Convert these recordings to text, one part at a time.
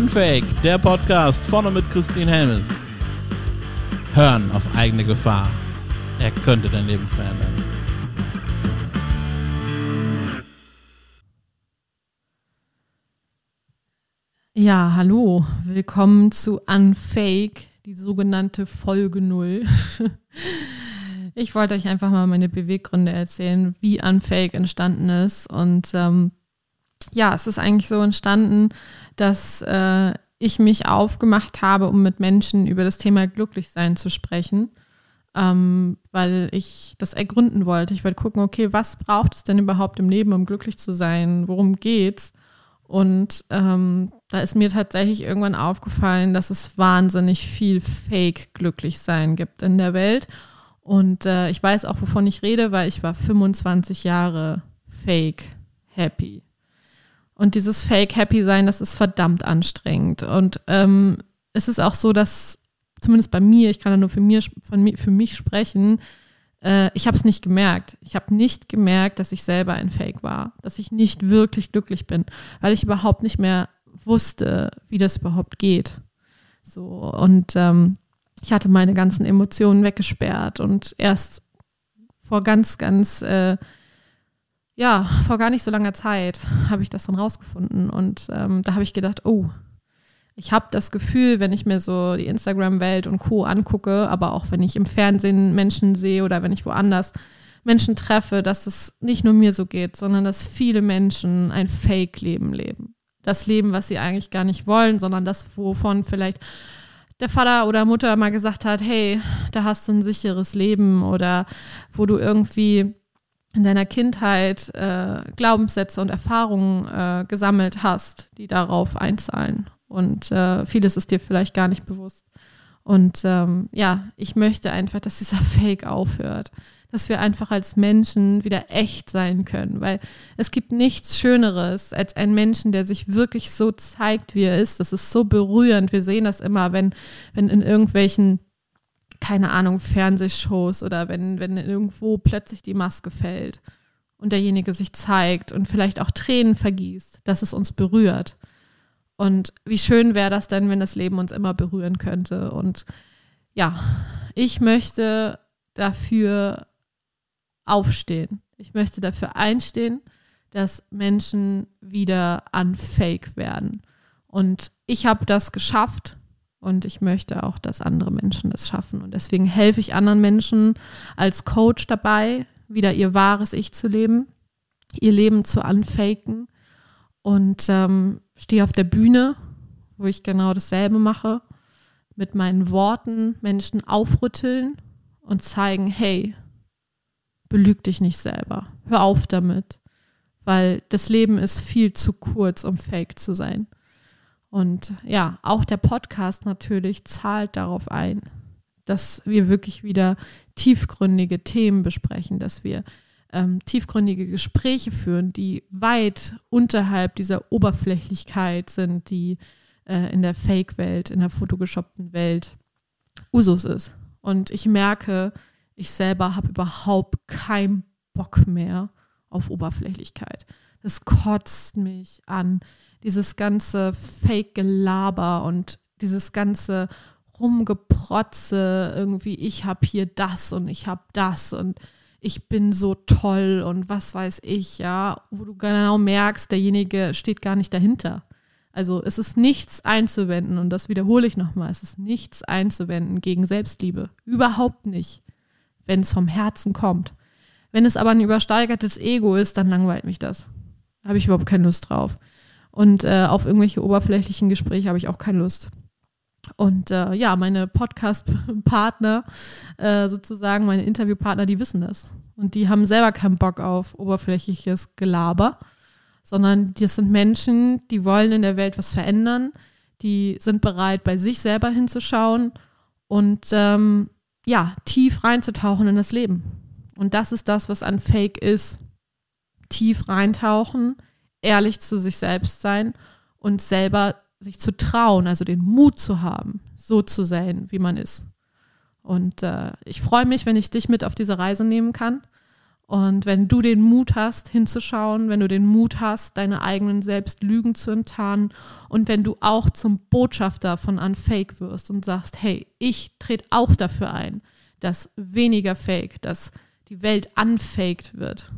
Unfake, der Podcast vorne mit Christine Helmes. Hören auf eigene Gefahr. Er könnte dein Leben verändern. Ja, hallo, willkommen zu Unfake, die sogenannte Folge Null. ich wollte euch einfach mal meine Beweggründe erzählen, wie Unfake entstanden ist. Und ähm, ja, es ist eigentlich so entstanden, dass äh, ich mich aufgemacht habe, um mit Menschen über das Thema Glücklichsein zu sprechen, ähm, weil ich das ergründen wollte. Ich wollte gucken, okay, was braucht es denn überhaupt im Leben, um glücklich zu sein? Worum geht's? Und ähm, da ist mir tatsächlich irgendwann aufgefallen, dass es wahnsinnig viel Fake-Glücklichsein gibt in der Welt. Und äh, ich weiß auch, wovon ich rede, weil ich war 25 Jahre Fake-Happy. Und dieses Fake-Happy-Sein, das ist verdammt anstrengend. Und ähm, es ist auch so, dass, zumindest bei mir, ich kann ja nur für, mir, von, für mich sprechen, äh, ich habe es nicht gemerkt. Ich habe nicht gemerkt, dass ich selber ein Fake war, dass ich nicht wirklich glücklich bin, weil ich überhaupt nicht mehr wusste, wie das überhaupt geht. So, und ähm, ich hatte meine ganzen Emotionen weggesperrt und erst vor ganz, ganz äh, ja, vor gar nicht so langer Zeit habe ich das dann rausgefunden und ähm, da habe ich gedacht, oh, ich habe das Gefühl, wenn ich mir so die Instagram-Welt und Co. angucke, aber auch wenn ich im Fernsehen Menschen sehe oder wenn ich woanders Menschen treffe, dass es nicht nur mir so geht, sondern dass viele Menschen ein Fake-Leben leben. Das Leben, was sie eigentlich gar nicht wollen, sondern das, wovon vielleicht der Vater oder Mutter mal gesagt hat, hey, da hast du ein sicheres Leben oder wo du irgendwie in deiner Kindheit äh, Glaubenssätze und Erfahrungen äh, gesammelt hast, die darauf einzahlen. Und äh, vieles ist dir vielleicht gar nicht bewusst. Und ähm, ja, ich möchte einfach, dass dieser Fake aufhört. Dass wir einfach als Menschen wieder echt sein können. Weil es gibt nichts Schöneres als einen Menschen, der sich wirklich so zeigt, wie er ist. Das ist so berührend. Wir sehen das immer, wenn, wenn in irgendwelchen keine Ahnung, Fernsehshows oder wenn, wenn irgendwo plötzlich die Maske fällt und derjenige sich zeigt und vielleicht auch Tränen vergießt, dass es uns berührt. Und wie schön wäre das denn, wenn das Leben uns immer berühren könnte. Und ja, ich möchte dafür aufstehen. Ich möchte dafür einstehen, dass Menschen wieder unfake werden. Und ich habe das geschafft und ich möchte auch, dass andere Menschen das schaffen. Und deswegen helfe ich anderen Menschen als Coach dabei, wieder ihr wahres Ich zu leben, ihr Leben zu unfaken. Und ähm, stehe auf der Bühne, wo ich genau dasselbe mache, mit meinen Worten Menschen aufrütteln und zeigen, hey, belüg dich nicht selber. Hör auf damit. Weil das Leben ist viel zu kurz, um fake zu sein. Und ja, auch der Podcast natürlich zahlt darauf ein, dass wir wirklich wieder tiefgründige Themen besprechen, dass wir ähm, tiefgründige Gespräche führen, die weit unterhalb dieser Oberflächlichkeit sind, die äh, in der Fake-Welt, in der fotogeshoppten Welt Usus ist. Und ich merke, ich selber habe überhaupt keinen Bock mehr auf Oberflächlichkeit. Es kotzt mich an dieses ganze Fake-Gelaber und dieses ganze Rumgeprotze, irgendwie, ich habe hier das und ich habe das und ich bin so toll und was weiß ich, ja, wo du genau merkst, derjenige steht gar nicht dahinter. Also es ist nichts einzuwenden und das wiederhole ich nochmal, es ist nichts einzuwenden gegen Selbstliebe. Überhaupt nicht, wenn es vom Herzen kommt. Wenn es aber ein übersteigertes Ego ist, dann langweilt mich das. Habe ich überhaupt keine Lust drauf. Und äh, auf irgendwelche oberflächlichen Gespräche habe ich auch keine Lust. Und äh, ja, meine Podcast-Partner, äh, sozusagen, meine Interviewpartner, die wissen das. Und die haben selber keinen Bock auf oberflächliches Gelaber, sondern das sind Menschen, die wollen in der Welt was verändern, die sind bereit, bei sich selber hinzuschauen und ähm, ja, tief reinzutauchen in das Leben. Und das ist das, was an Fake ist. Tief reintauchen, ehrlich zu sich selbst sein und selber sich zu trauen, also den Mut zu haben, so zu sein, wie man ist. Und äh, ich freue mich, wenn ich dich mit auf diese Reise nehmen kann. Und wenn du den Mut hast, hinzuschauen, wenn du den Mut hast, deine eigenen Selbstlügen zu enttarnen und wenn du auch zum Botschafter von Unfake wirst und sagst, hey, ich trete auch dafür ein, dass weniger Fake, dass die Welt unfaked wird.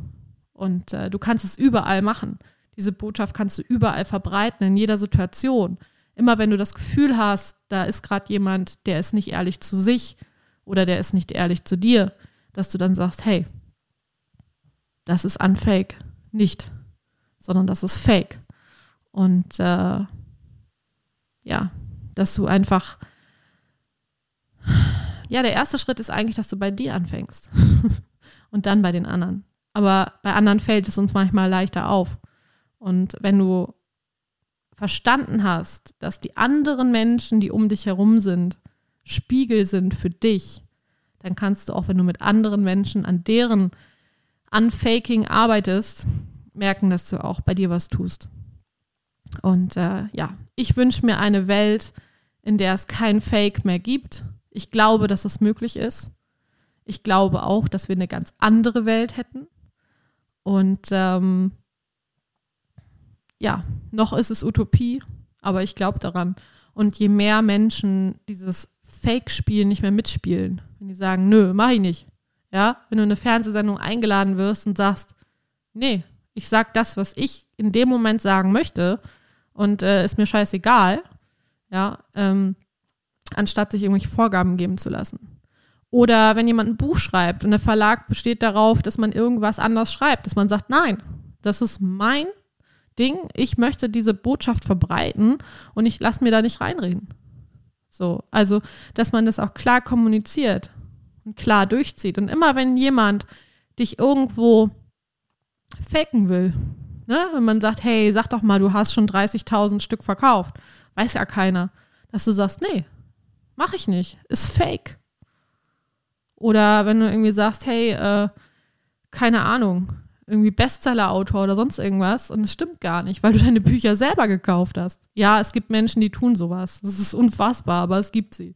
Und äh, du kannst es überall machen. Diese Botschaft kannst du überall verbreiten, in jeder Situation. Immer wenn du das Gefühl hast, da ist gerade jemand, der ist nicht ehrlich zu sich oder der ist nicht ehrlich zu dir, dass du dann sagst, hey, das ist unfake nicht, sondern das ist fake. Und äh, ja, dass du einfach, ja, der erste Schritt ist eigentlich, dass du bei dir anfängst und dann bei den anderen. Aber bei anderen fällt es uns manchmal leichter auf. Und wenn du verstanden hast, dass die anderen Menschen, die um dich herum sind, Spiegel sind für dich, dann kannst du auch, wenn du mit anderen Menschen an deren Unfaking arbeitest, merken, dass du auch bei dir was tust. Und äh, ja, ich wünsche mir eine Welt, in der es kein Fake mehr gibt. Ich glaube, dass es möglich ist. Ich glaube auch, dass wir eine ganz andere Welt hätten. Und ähm, ja, noch ist es Utopie, aber ich glaube daran. Und je mehr Menschen dieses Fake-Spiel nicht mehr mitspielen, wenn die sagen, nö, mach ich nicht, ja, wenn du in eine Fernsehsendung eingeladen wirst und sagst, nee, ich sag das, was ich in dem Moment sagen möchte und äh, ist mir scheißegal, ja, ähm, anstatt sich irgendwelche Vorgaben geben zu lassen. Oder wenn jemand ein Buch schreibt und der Verlag besteht darauf, dass man irgendwas anders schreibt, dass man sagt, nein, das ist mein Ding, ich möchte diese Botschaft verbreiten und ich lasse mir da nicht reinreden. So, also, dass man das auch klar kommuniziert und klar durchzieht. Und immer wenn jemand dich irgendwo faken will, ne, wenn man sagt, hey, sag doch mal, du hast schon 30.000 Stück verkauft, weiß ja keiner, dass du sagst, nee, mach ich nicht, ist fake. Oder wenn du irgendwie sagst, hey, äh, keine Ahnung, irgendwie Bestseller-Autor oder sonst irgendwas und es stimmt gar nicht, weil du deine Bücher selber gekauft hast. Ja, es gibt Menschen, die tun sowas. Das ist unfassbar, aber es gibt sie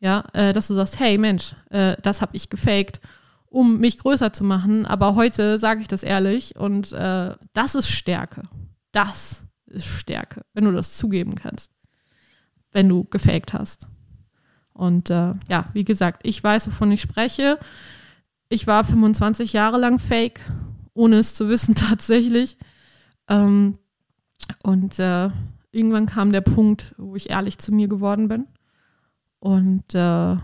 ja, äh, dass du sagst, hey Mensch, äh, das habe ich gefaked, um mich größer zu machen, aber heute sage ich das ehrlich und äh, das ist Stärke. Das ist Stärke, wenn du das zugeben kannst, wenn du gefaked hast. Und äh, ja, wie gesagt, ich weiß, wovon ich spreche. Ich war 25 Jahre lang fake, ohne es zu wissen tatsächlich. Ähm, und äh, irgendwann kam der Punkt, wo ich ehrlich zu mir geworden bin und äh,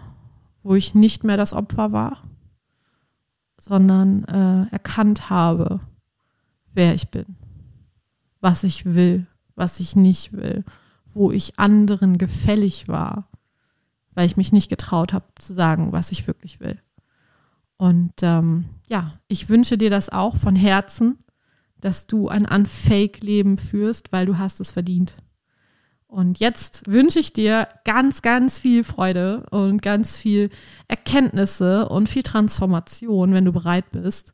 wo ich nicht mehr das Opfer war, sondern äh, erkannt habe, wer ich bin, was ich will, was ich nicht will, wo ich anderen gefällig war, weil ich mich nicht getraut habe zu sagen, was ich wirklich will. Und ähm, ja, ich wünsche dir das auch von Herzen, dass du ein Unfake-Leben führst, weil du hast es verdient. Und jetzt wünsche ich dir ganz, ganz viel Freude und ganz viel Erkenntnisse und viel Transformation, wenn du bereit bist,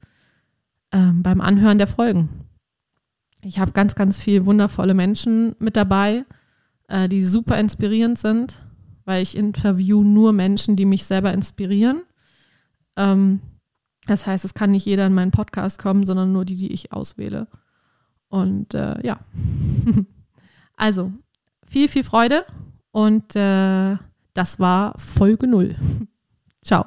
ähm, beim Anhören der Folgen. Ich habe ganz, ganz viele wundervolle Menschen mit dabei, äh, die super inspirierend sind, weil ich interview nur Menschen, die mich selber inspirieren. Ähm, das heißt, es kann nicht jeder in meinen Podcast kommen, sondern nur die, die ich auswähle. Und äh, ja. also, viel, viel Freude und äh, das war Folge 0. Ciao.